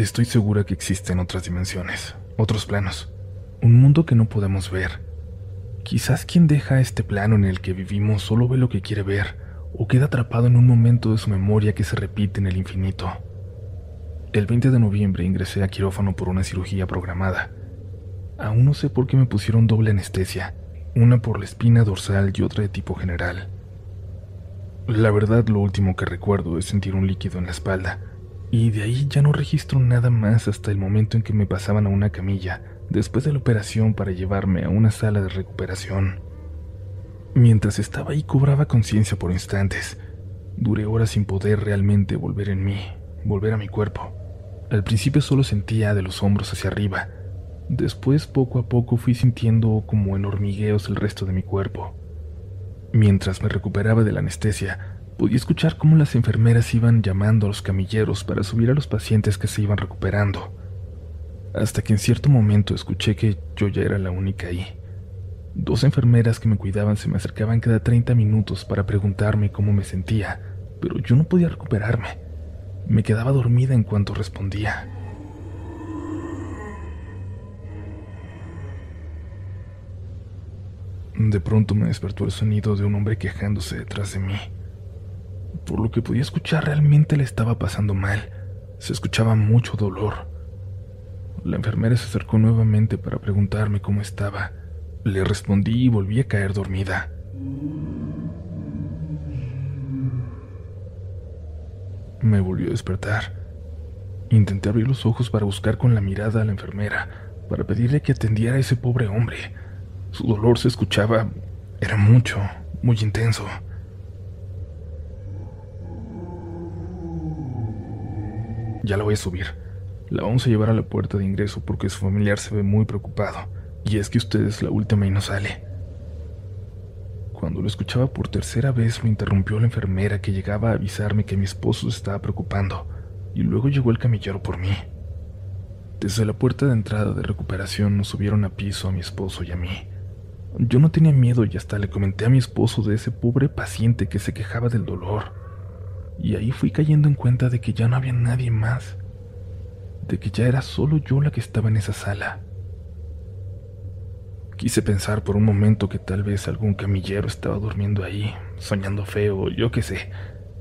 Estoy segura que existen otras dimensiones, otros planos, un mundo que no podemos ver. Quizás quien deja este plano en el que vivimos solo ve lo que quiere ver o queda atrapado en un momento de su memoria que se repite en el infinito. El 20 de noviembre ingresé a quirófano por una cirugía programada. Aún no sé por qué me pusieron doble anestesia, una por la espina dorsal y otra de tipo general. La verdad, lo último que recuerdo es sentir un líquido en la espalda, y de ahí ya no registro nada más hasta el momento en que me pasaban a una camilla después de la operación para llevarme a una sala de recuperación. Mientras estaba ahí cobraba conciencia por instantes. Duré horas sin poder realmente volver en mí, volver a mi cuerpo. Al principio solo sentía de los hombros hacia arriba. Después poco a poco fui sintiendo como en hormigueos el resto de mi cuerpo. Mientras me recuperaba de la anestesia, podía escuchar cómo las enfermeras iban llamando a los camilleros para subir a los pacientes que se iban recuperando. Hasta que en cierto momento escuché que yo ya era la única ahí. Dos enfermeras que me cuidaban se me acercaban cada 30 minutos para preguntarme cómo me sentía, pero yo no podía recuperarme. Me quedaba dormida en cuanto respondía. De pronto me despertó el sonido de un hombre quejándose detrás de mí. Por lo que podía escuchar realmente le estaba pasando mal. Se escuchaba mucho dolor. La enfermera se acercó nuevamente para preguntarme cómo estaba. Le respondí y volví a caer dormida. Me volvió a despertar. Intenté abrir los ojos para buscar con la mirada a la enfermera, para pedirle que atendiera a ese pobre hombre. Su dolor se escuchaba, era mucho, muy intenso. Ya la voy a subir. La vamos a llevar a la puerta de ingreso porque su familiar se ve muy preocupado. Y es que usted es la última y no sale. Cuando lo escuchaba por tercera vez, me interrumpió la enfermera que llegaba a avisarme que mi esposo se estaba preocupando, y luego llegó el camillero por mí. Desde la puerta de entrada de recuperación nos subieron a piso a mi esposo y a mí. Yo no tenía miedo y hasta le comenté a mi esposo de ese pobre paciente que se quejaba del dolor. Y ahí fui cayendo en cuenta de que ya no había nadie más, de que ya era solo yo la que estaba en esa sala. Quise pensar por un momento que tal vez algún camillero estaba durmiendo ahí, soñando feo, yo qué sé,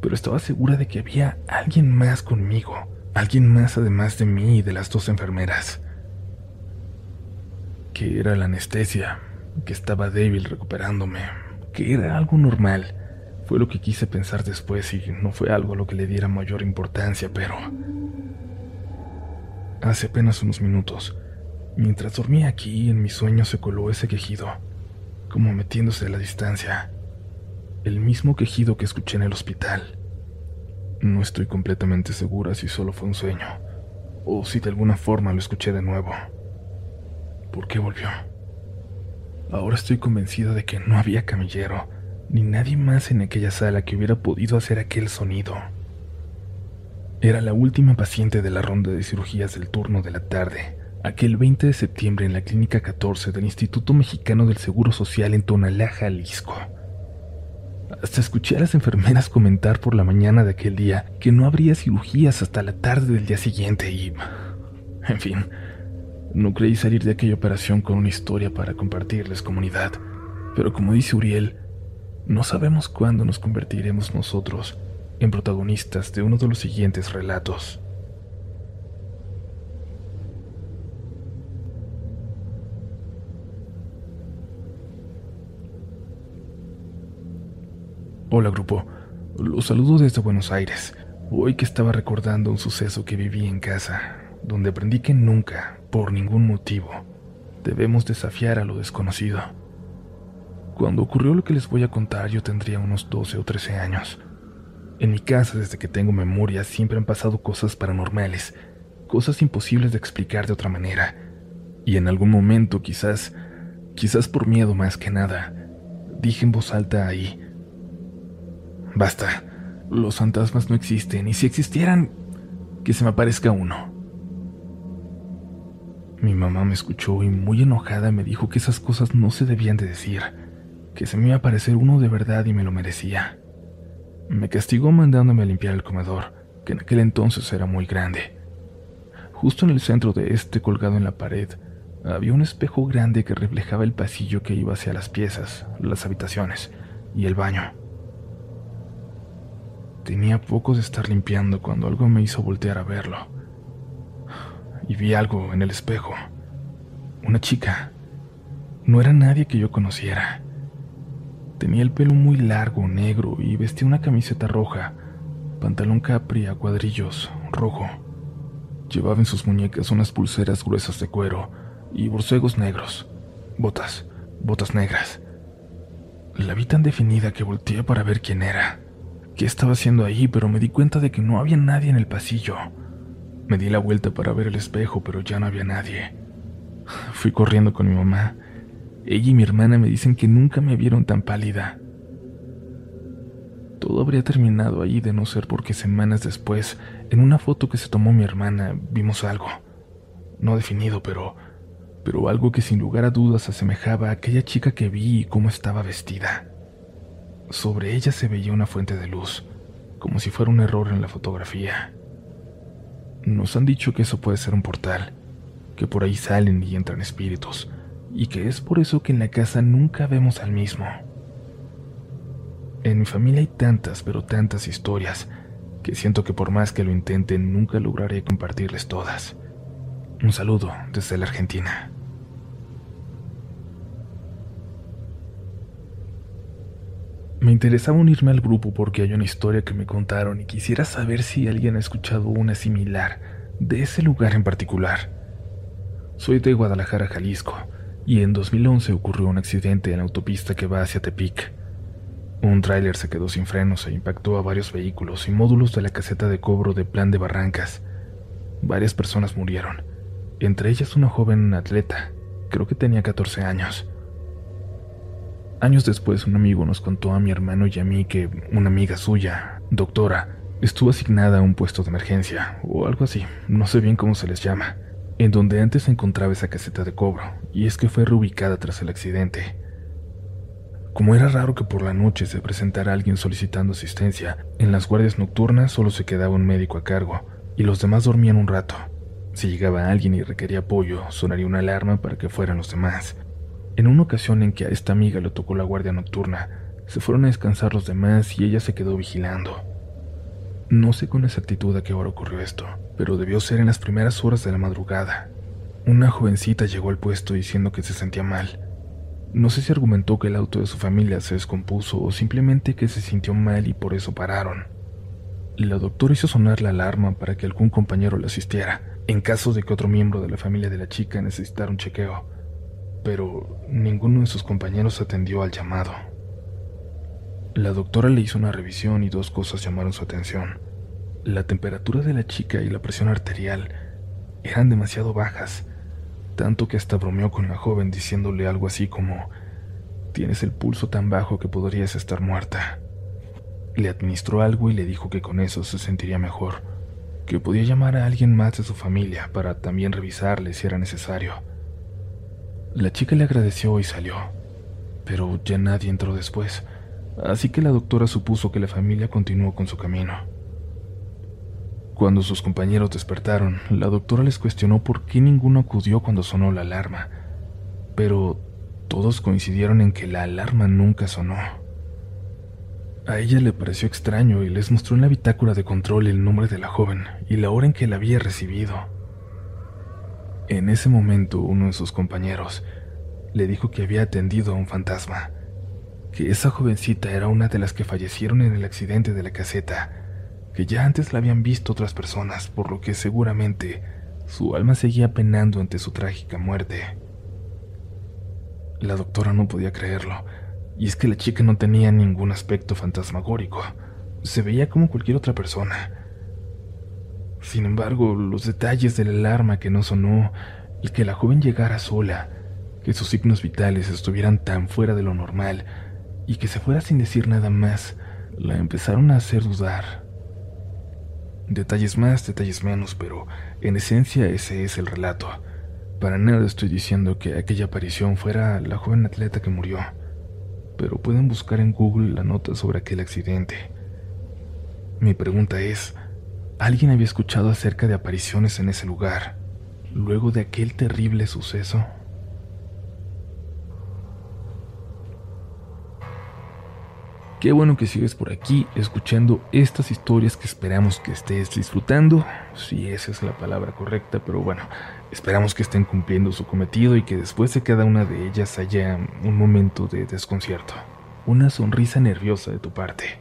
pero estaba segura de que había alguien más conmigo, alguien más además de mí y de las dos enfermeras. Que era la anestesia, que estaba débil recuperándome, que era algo normal. Fue lo que quise pensar después y no fue algo a lo que le diera mayor importancia, pero... Hace apenas unos minutos, Mientras dormía aquí, en mi sueño se coló ese quejido, como metiéndose a la distancia. El mismo quejido que escuché en el hospital. No estoy completamente segura si solo fue un sueño, o si de alguna forma lo escuché de nuevo. ¿Por qué volvió? Ahora estoy convencida de que no había camillero, ni nadie más en aquella sala que hubiera podido hacer aquel sonido. Era la última paciente de la ronda de cirugías del turno de la tarde, aquel 20 de septiembre en la Clínica 14 del Instituto Mexicano del Seguro Social en Tonalá, Jalisco. Hasta escuché a las enfermeras comentar por la mañana de aquel día que no habría cirugías hasta la tarde del día siguiente y... En fin, no creí salir de aquella operación con una historia para compartirles comunidad, pero como dice Uriel, no sabemos cuándo nos convertiremos nosotros en protagonistas de uno de los siguientes relatos. Hola grupo, los saludo desde Buenos Aires. Hoy que estaba recordando un suceso que viví en casa, donde aprendí que nunca, por ningún motivo, debemos desafiar a lo desconocido. Cuando ocurrió lo que les voy a contar yo tendría unos 12 o 13 años. En mi casa desde que tengo memoria siempre han pasado cosas paranormales, cosas imposibles de explicar de otra manera. Y en algún momento quizás, quizás por miedo más que nada, dije en voz alta ahí, Basta. Los fantasmas no existen, y si existieran, que se me aparezca uno. Mi mamá me escuchó y muy enojada me dijo que esas cosas no se debían de decir, que se me iba a aparecer uno de verdad y me lo merecía. Me castigó mandándome a limpiar el comedor, que en aquel entonces era muy grande. Justo en el centro de este, colgado en la pared, había un espejo grande que reflejaba el pasillo que iba hacia las piezas, las habitaciones y el baño. Tenía poco de estar limpiando cuando algo me hizo voltear a verlo. Y vi algo en el espejo. Una chica. No era nadie que yo conociera. Tenía el pelo muy largo, negro, y vestía una camiseta roja, pantalón capri a cuadrillos, rojo. Llevaba en sus muñecas unas pulseras gruesas de cuero y borcegos negros, botas, botas negras. La vi tan definida que volteé para ver quién era qué estaba haciendo ahí, pero me di cuenta de que no había nadie en el pasillo. Me di la vuelta para ver el espejo, pero ya no había nadie. Fui corriendo con mi mamá. Ella y mi hermana me dicen que nunca me vieron tan pálida. Todo habría terminado ahí de no ser porque semanas después, en una foto que se tomó mi hermana, vimos algo. No definido, pero pero algo que sin lugar a dudas asemejaba a aquella chica que vi y cómo estaba vestida. Sobre ella se veía una fuente de luz, como si fuera un error en la fotografía. Nos han dicho que eso puede ser un portal, que por ahí salen y entran espíritus, y que es por eso que en la casa nunca vemos al mismo. En mi familia hay tantas, pero tantas historias, que siento que por más que lo intenten, nunca lograré compartirles todas. Un saludo desde la Argentina. Me interesaba unirme al grupo porque hay una historia que me contaron y quisiera saber si alguien ha escuchado una similar de ese lugar en particular. Soy de Guadalajara, Jalisco, y en 2011 ocurrió un accidente en la autopista que va hacia Tepic. Un tráiler se quedó sin frenos e impactó a varios vehículos y módulos de la caseta de cobro de Plan de Barrancas. Varias personas murieron, entre ellas una joven atleta, creo que tenía 14 años. Años después, un amigo nos contó a mi hermano y a mí que una amiga suya, doctora, estuvo asignada a un puesto de emergencia, o algo así, no sé bien cómo se les llama, en donde antes se encontraba esa caseta de cobro, y es que fue reubicada tras el accidente. Como era raro que por la noche se presentara alguien solicitando asistencia, en las guardias nocturnas solo se quedaba un médico a cargo, y los demás dormían un rato. Si llegaba alguien y requería apoyo, sonaría una alarma para que fueran los demás. En una ocasión en que a esta amiga le tocó la guardia nocturna, se fueron a descansar los demás y ella se quedó vigilando. No sé con exactitud a qué hora ocurrió esto, pero debió ser en las primeras horas de la madrugada. Una jovencita llegó al puesto diciendo que se sentía mal. No sé si argumentó que el auto de su familia se descompuso o simplemente que se sintió mal y por eso pararon. La doctora hizo sonar la alarma para que algún compañero le asistiera, en caso de que otro miembro de la familia de la chica necesitara un chequeo pero ninguno de sus compañeros atendió al llamado. La doctora le hizo una revisión y dos cosas llamaron su atención. La temperatura de la chica y la presión arterial eran demasiado bajas, tanto que hasta bromeó con la joven diciéndole algo así como, tienes el pulso tan bajo que podrías estar muerta. Le administró algo y le dijo que con eso se sentiría mejor, que podía llamar a alguien más de su familia para también revisarle si era necesario. La chica le agradeció y salió, pero ya nadie entró después, así que la doctora supuso que la familia continuó con su camino. Cuando sus compañeros despertaron, la doctora les cuestionó por qué ninguno acudió cuando sonó la alarma, pero todos coincidieron en que la alarma nunca sonó. A ella le pareció extraño y les mostró en la bitácora de control el nombre de la joven y la hora en que la había recibido. En ese momento uno de sus compañeros le dijo que había atendido a un fantasma, que esa jovencita era una de las que fallecieron en el accidente de la caseta, que ya antes la habían visto otras personas, por lo que seguramente su alma seguía penando ante su trágica muerte. La doctora no podía creerlo, y es que la chica no tenía ningún aspecto fantasmagórico, se veía como cualquier otra persona sin embargo, los detalles de la alarma que no sonó, y que la joven llegara sola, que sus signos vitales estuvieran tan fuera de lo normal y que se fuera sin decir nada más, la empezaron a hacer dudar. Detalles más, detalles menos, pero en esencia ese es el relato. Para nada estoy diciendo que aquella aparición fuera la joven atleta que murió, pero pueden buscar en Google la nota sobre aquel accidente. Mi pregunta es, Alguien había escuchado acerca de apariciones en ese lugar, luego de aquel terrible suceso. Qué bueno que sigues por aquí escuchando estas historias que esperamos que estés disfrutando, si esa es la palabra correcta, pero bueno, esperamos que estén cumpliendo su cometido y que después de cada una de ellas haya un momento de desconcierto, una sonrisa nerviosa de tu parte.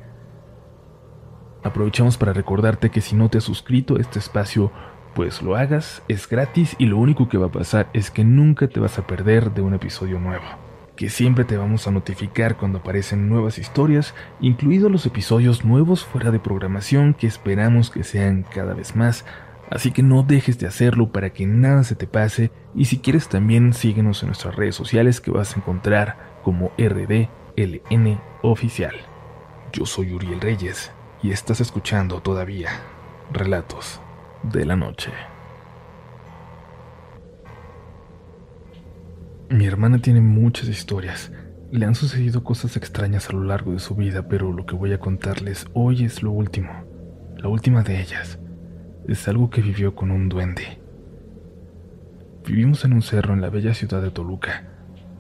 Aprovechamos para recordarte que si no te has suscrito a este espacio, pues lo hagas, es gratis y lo único que va a pasar es que nunca te vas a perder de un episodio nuevo que siempre te vamos a notificar cuando aparecen nuevas historias, incluidos los episodios nuevos fuera de programación que esperamos que sean cada vez más. Así que no dejes de hacerlo para que nada se te pase y si quieres también síguenos en nuestras redes sociales que vas a encontrar como RDLN Oficial. Yo soy Uriel Reyes y estás escuchando todavía Relatos de la Noche. Mi hermana tiene muchas historias. Le han sucedido cosas extrañas a lo largo de su vida, pero lo que voy a contarles hoy es lo último. La última de ellas. Es algo que vivió con un duende. Vivimos en un cerro en la bella ciudad de Toluca.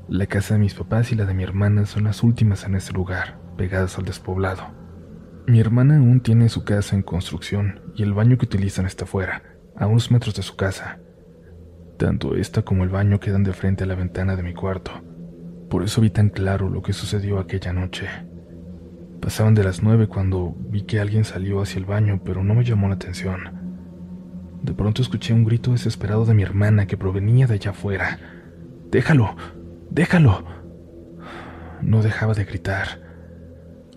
La casa de mis papás y la de mi hermana son las últimas en ese lugar, pegadas al despoblado. Mi hermana aún tiene su casa en construcción y el baño que utilizan está fuera, a unos metros de su casa. Tanto esta como el baño quedan de frente a la ventana de mi cuarto. Por eso vi tan claro lo que sucedió aquella noche. Pasaban de las nueve cuando vi que alguien salió hacia el baño, pero no me llamó la atención. De pronto escuché un grito desesperado de mi hermana que provenía de allá afuera. Déjalo, déjalo. No dejaba de gritar.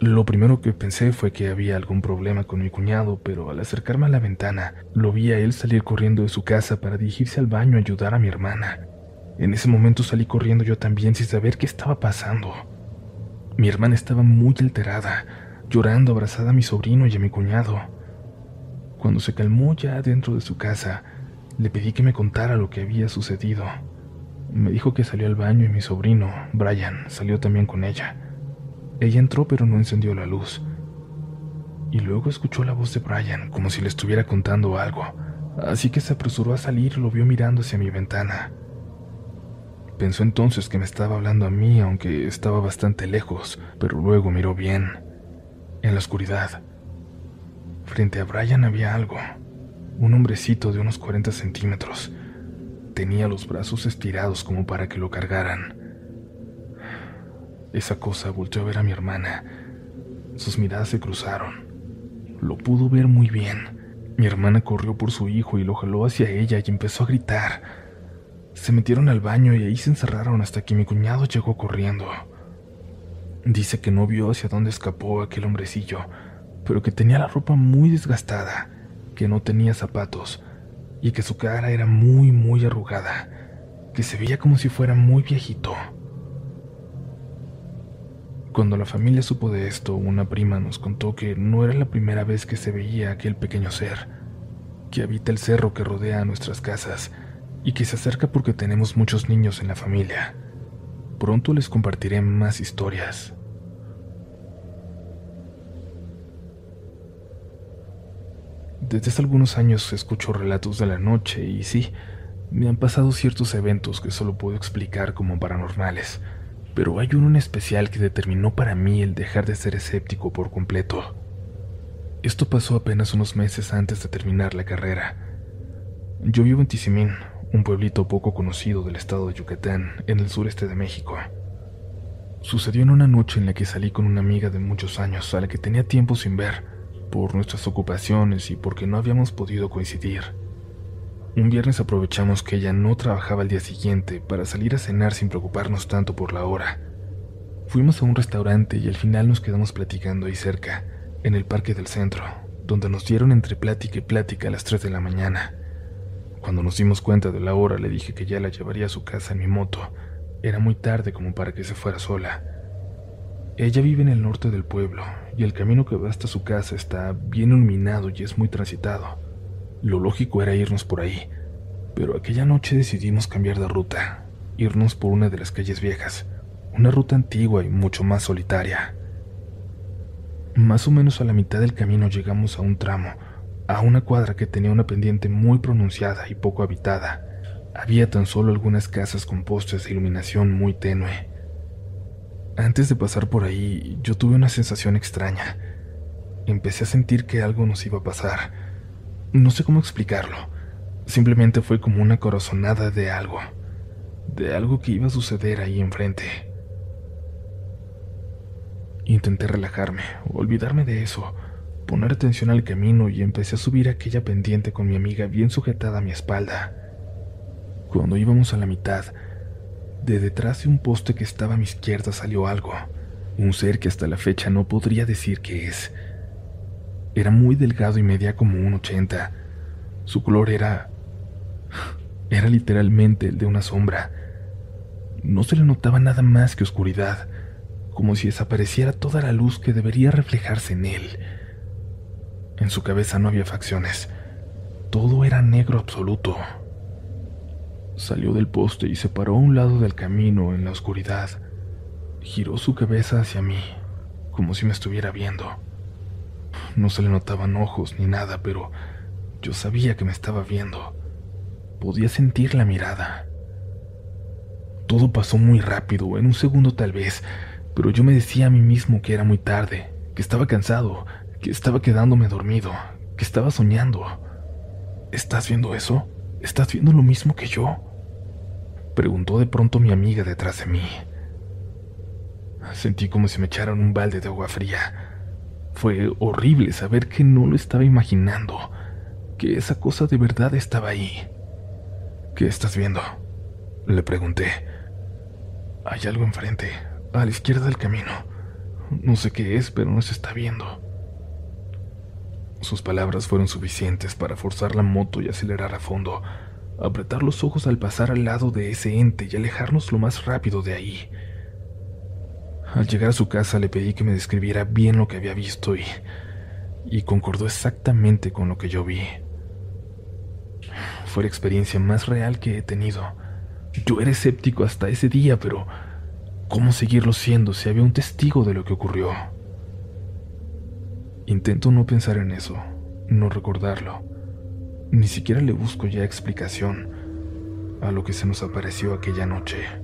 Lo primero que pensé fue que había algún problema con mi cuñado, pero al acercarme a la ventana, lo vi a él salir corriendo de su casa para dirigirse al baño a ayudar a mi hermana. En ese momento salí corriendo yo también sin saber qué estaba pasando. Mi hermana estaba muy alterada, llorando abrazada a mi sobrino y a mi cuñado. Cuando se calmó ya dentro de su casa, le pedí que me contara lo que había sucedido. Me dijo que salió al baño y mi sobrino, Brian, salió también con ella. Ella entró pero no encendió la luz. Y luego escuchó la voz de Brian como si le estuviera contando algo, así que se apresuró a salir y lo vio mirando hacia mi ventana. Pensó entonces que me estaba hablando a mí, aunque estaba bastante lejos, pero luego miró bien. En la oscuridad, frente a Brian había algo, un hombrecito de unos 40 centímetros. Tenía los brazos estirados como para que lo cargaran. Esa cosa volteó a ver a mi hermana. Sus miradas se cruzaron. Lo pudo ver muy bien. Mi hermana corrió por su hijo y lo jaló hacia ella y empezó a gritar. Se metieron al baño y ahí se encerraron hasta que mi cuñado llegó corriendo. Dice que no vio hacia dónde escapó aquel hombrecillo, pero que tenía la ropa muy desgastada, que no tenía zapatos y que su cara era muy, muy arrugada, que se veía como si fuera muy viejito. Cuando la familia supo de esto, una prima nos contó que no era la primera vez que se veía aquel pequeño ser, que habita el cerro que rodea nuestras casas y que se acerca porque tenemos muchos niños en la familia. Pronto les compartiré más historias. Desde hace algunos años escucho relatos de la noche y sí, me han pasado ciertos eventos que solo puedo explicar como paranormales pero hay uno en especial que determinó para mí el dejar de ser escéptico por completo. Esto pasó apenas unos meses antes de terminar la carrera. Yo vivo en Tizimín, un pueblito poco conocido del estado de Yucatán, en el sureste de México. Sucedió en una noche en la que salí con una amiga de muchos años a la que tenía tiempo sin ver, por nuestras ocupaciones y porque no habíamos podido coincidir. Un viernes aprovechamos que ella no trabajaba el día siguiente para salir a cenar sin preocuparnos tanto por la hora. Fuimos a un restaurante y al final nos quedamos platicando ahí cerca, en el parque del centro, donde nos dieron entre plática y plática a las 3 de la mañana. Cuando nos dimos cuenta de la hora le dije que ya la llevaría a su casa en mi moto. Era muy tarde como para que se fuera sola. Ella vive en el norte del pueblo y el camino que va hasta su casa está bien iluminado y es muy transitado. Lo lógico era irnos por ahí, pero aquella noche decidimos cambiar de ruta, irnos por una de las calles viejas, una ruta antigua y mucho más solitaria. Más o menos a la mitad del camino llegamos a un tramo, a una cuadra que tenía una pendiente muy pronunciada y poco habitada. Había tan solo algunas casas con postes de iluminación muy tenue. Antes de pasar por ahí, yo tuve una sensación extraña. Empecé a sentir que algo nos iba a pasar. No sé cómo explicarlo. Simplemente fue como una corazonada de algo. De algo que iba a suceder ahí enfrente. Intenté relajarme, olvidarme de eso, poner atención al camino y empecé a subir aquella pendiente con mi amiga bien sujetada a mi espalda. Cuando íbamos a la mitad, de detrás de un poste que estaba a mi izquierda salió algo, un ser que hasta la fecha no podría decir qué es. Era muy delgado y medía como un ochenta. Su color era... era literalmente el de una sombra. No se le notaba nada más que oscuridad, como si desapareciera toda la luz que debería reflejarse en él. En su cabeza no había facciones. Todo era negro absoluto. Salió del poste y se paró a un lado del camino en la oscuridad. Giró su cabeza hacia mí, como si me estuviera viendo. No se le notaban ojos ni nada, pero yo sabía que me estaba viendo. Podía sentir la mirada. Todo pasó muy rápido, en un segundo tal vez, pero yo me decía a mí mismo que era muy tarde, que estaba cansado, que estaba quedándome dormido, que estaba soñando. ¿Estás viendo eso? ¿Estás viendo lo mismo que yo? Preguntó de pronto mi amiga detrás de mí. Sentí como si me echaran un balde de agua fría. Fue horrible saber que no lo estaba imaginando, que esa cosa de verdad estaba ahí. ¿Qué estás viendo? Le pregunté. Hay algo enfrente, a la izquierda del camino. No sé qué es, pero no se está viendo. Sus palabras fueron suficientes para forzar la moto y acelerar a fondo, apretar los ojos al pasar al lado de ese ente y alejarnos lo más rápido de ahí. Al llegar a su casa le pedí que me describiera bien lo que había visto y, y concordó exactamente con lo que yo vi. Fue la experiencia más real que he tenido. Yo era escéptico hasta ese día, pero ¿cómo seguirlo siendo si había un testigo de lo que ocurrió? Intento no pensar en eso, no recordarlo. Ni siquiera le busco ya explicación a lo que se nos apareció aquella noche.